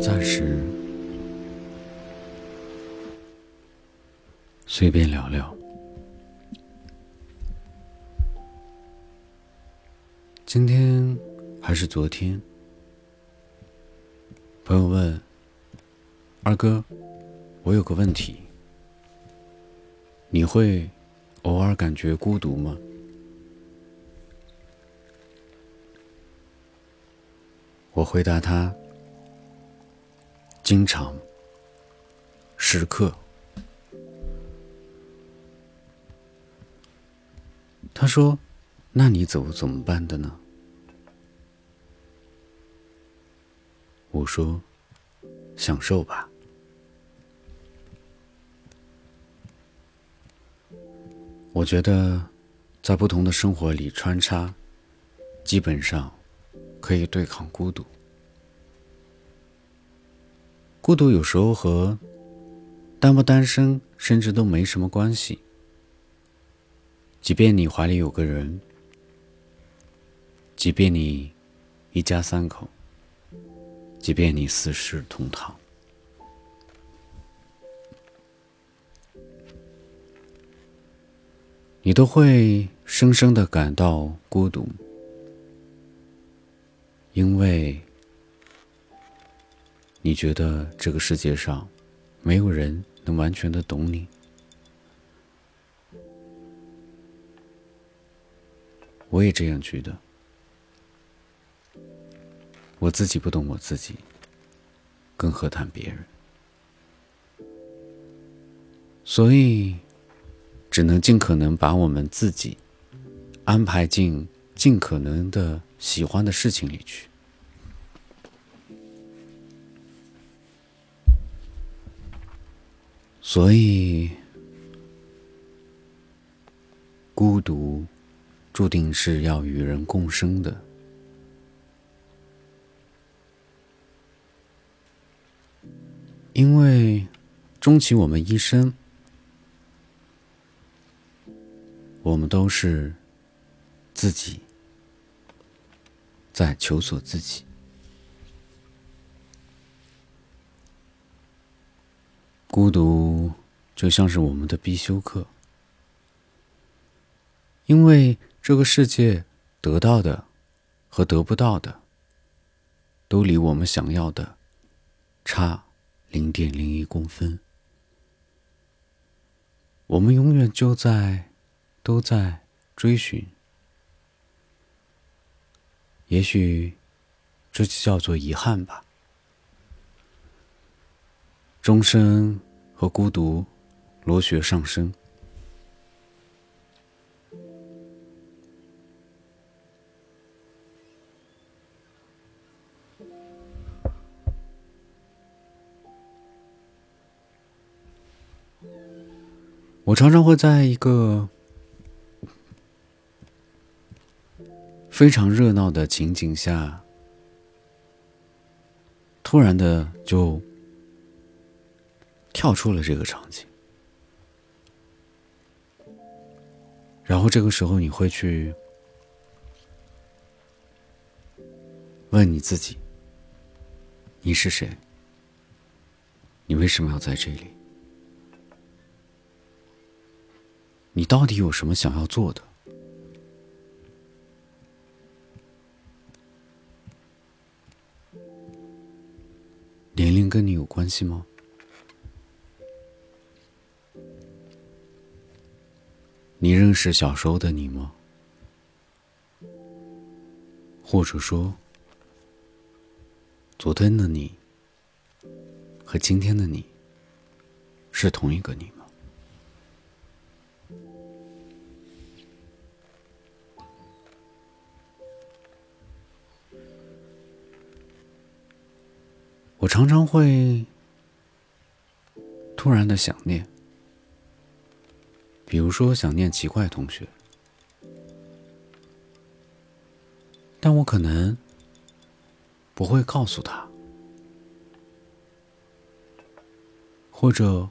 暂时随便聊聊。今天还是昨天？朋友问二哥：“我有个问题，你会偶尔感觉孤独吗？”我回答他。经常，时刻。他说：“那你走怎么办的呢？”我说：“享受吧。”我觉得，在不同的生活里穿插，基本上可以对抗孤独。孤独有时候和单不单身甚至都没什么关系。即便你怀里有个人，即便你一家三口，即便你四世同堂，你都会深深的感到孤独，因为。你觉得这个世界上没有人能完全的懂你？我也这样觉得。我自己不懂我自己，更何谈别人？所以，只能尽可能把我们自己安排进尽可能的喜欢的事情里去。所以，孤独注定是要与人共生的，因为终其我们一生，我们都是自己在求索自己。孤独就像是我们的必修课，因为这个世界得到的和得不到的，都离我们想要的差零点零一公分。我们永远就在都在追寻，也许这就叫做遗憾吧。终身和孤独，螺旋上升。我常常会在一个非常热闹的情景下，突然的就。跳出了这个场景，然后这个时候你会去问你自己：你是谁？你为什么要在这里？你到底有什么想要做的？跟你有关系吗？你认识小时候的你吗？或者说，昨天的你和今天的你是同一个你我常常会突然的想念。比如说想念奇怪同学，但我可能不会告诉他，或者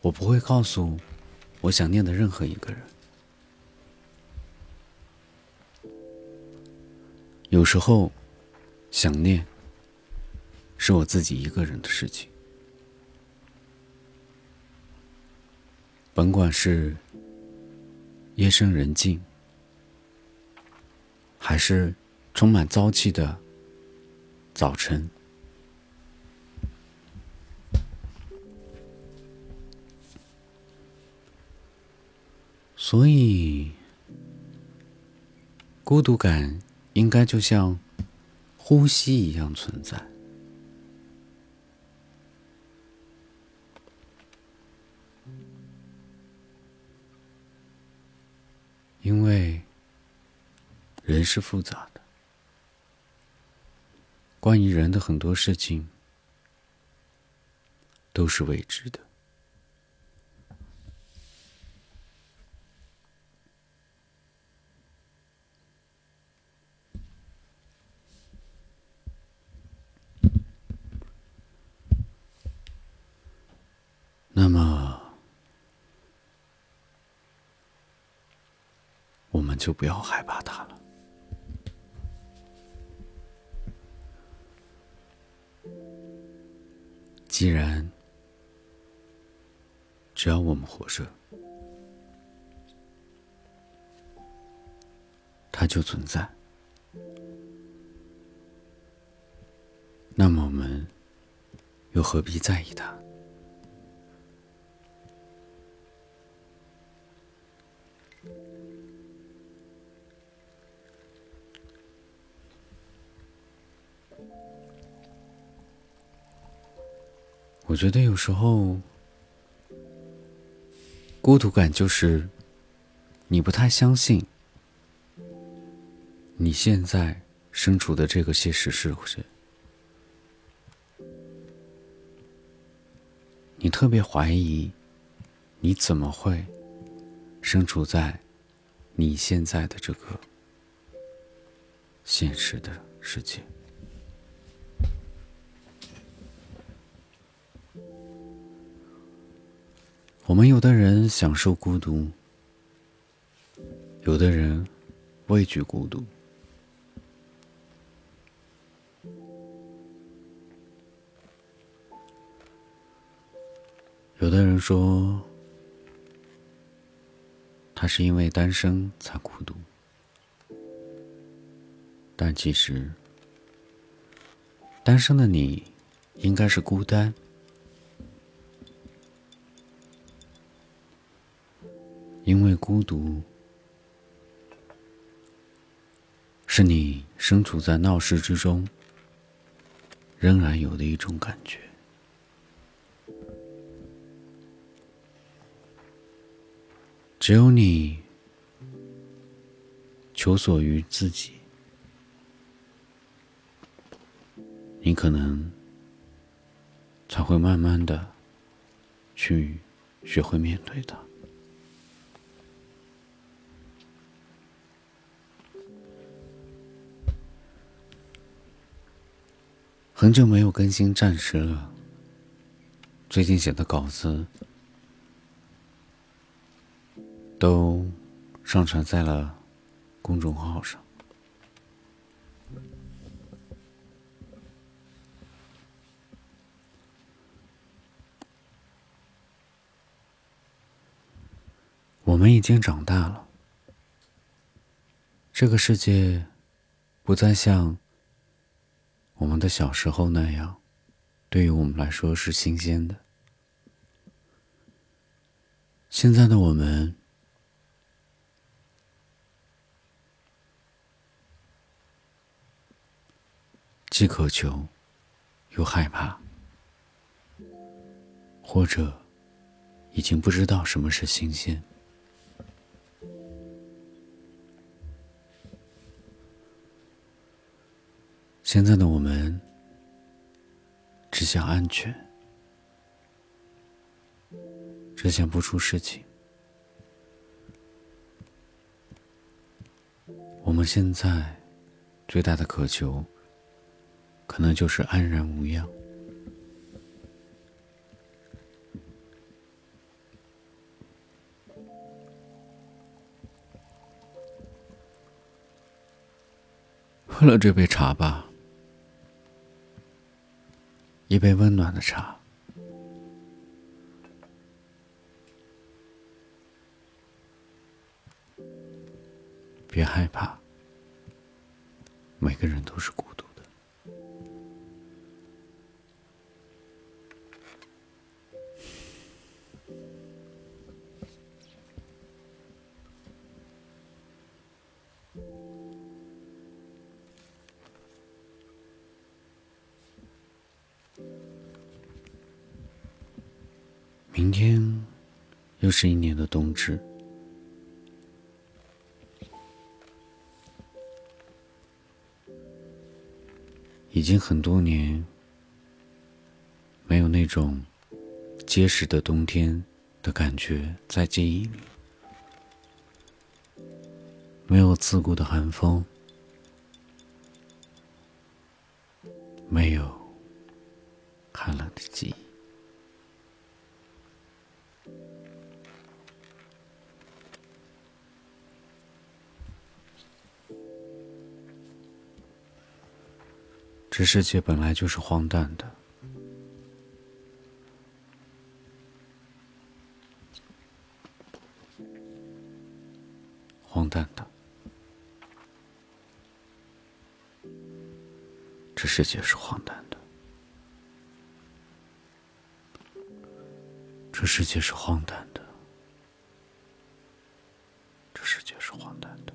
我不会告诉我想念的任何一个人，有时候，想念是我自己一个人的事情。甭管是夜深人静，还是充满朝气的早晨，所以孤独感。应该就像呼吸一样存在，因为人是复杂的，关于人的很多事情都是未知的。那么，我们就不要害怕它了。既然只要我们活着，它就存在，那么我们又何必在意它？我觉得有时候，孤独感就是你不太相信你现在身处的这个现实世界，你特别怀疑你怎么会身处在你现在的这个现实的世界。我们有的人享受孤独，有的人畏惧孤独，有的人说他是因为单身才孤独，但其实单身的你应该是孤单。孤独，是你身处在闹市之中，仍然有的一种感觉。只有你求索于自己，你可能才会慢慢的去学会面对它。很久没有更新暂时了。最近写的稿子都上传在了公众号上。我们已经长大了，这个世界不再像。我们的小时候那样，对于我们来说是新鲜的。现在的我们，既渴求，又害怕，或者已经不知道什么是新鲜。现在的我想安全，只想不出事情。我们现在最大的渴求，可能就是安然无恙。喝了这杯茶吧，一杯温暖的茶。别害怕，每个人都是明天又是一年的冬至。已经很多年没有那种结实的冬天的感觉在记忆里，没有刺骨的寒风，没有这世界本来就是荒诞的，荒诞的。这世界是荒诞的，这世界是荒诞的，这世界是荒诞的。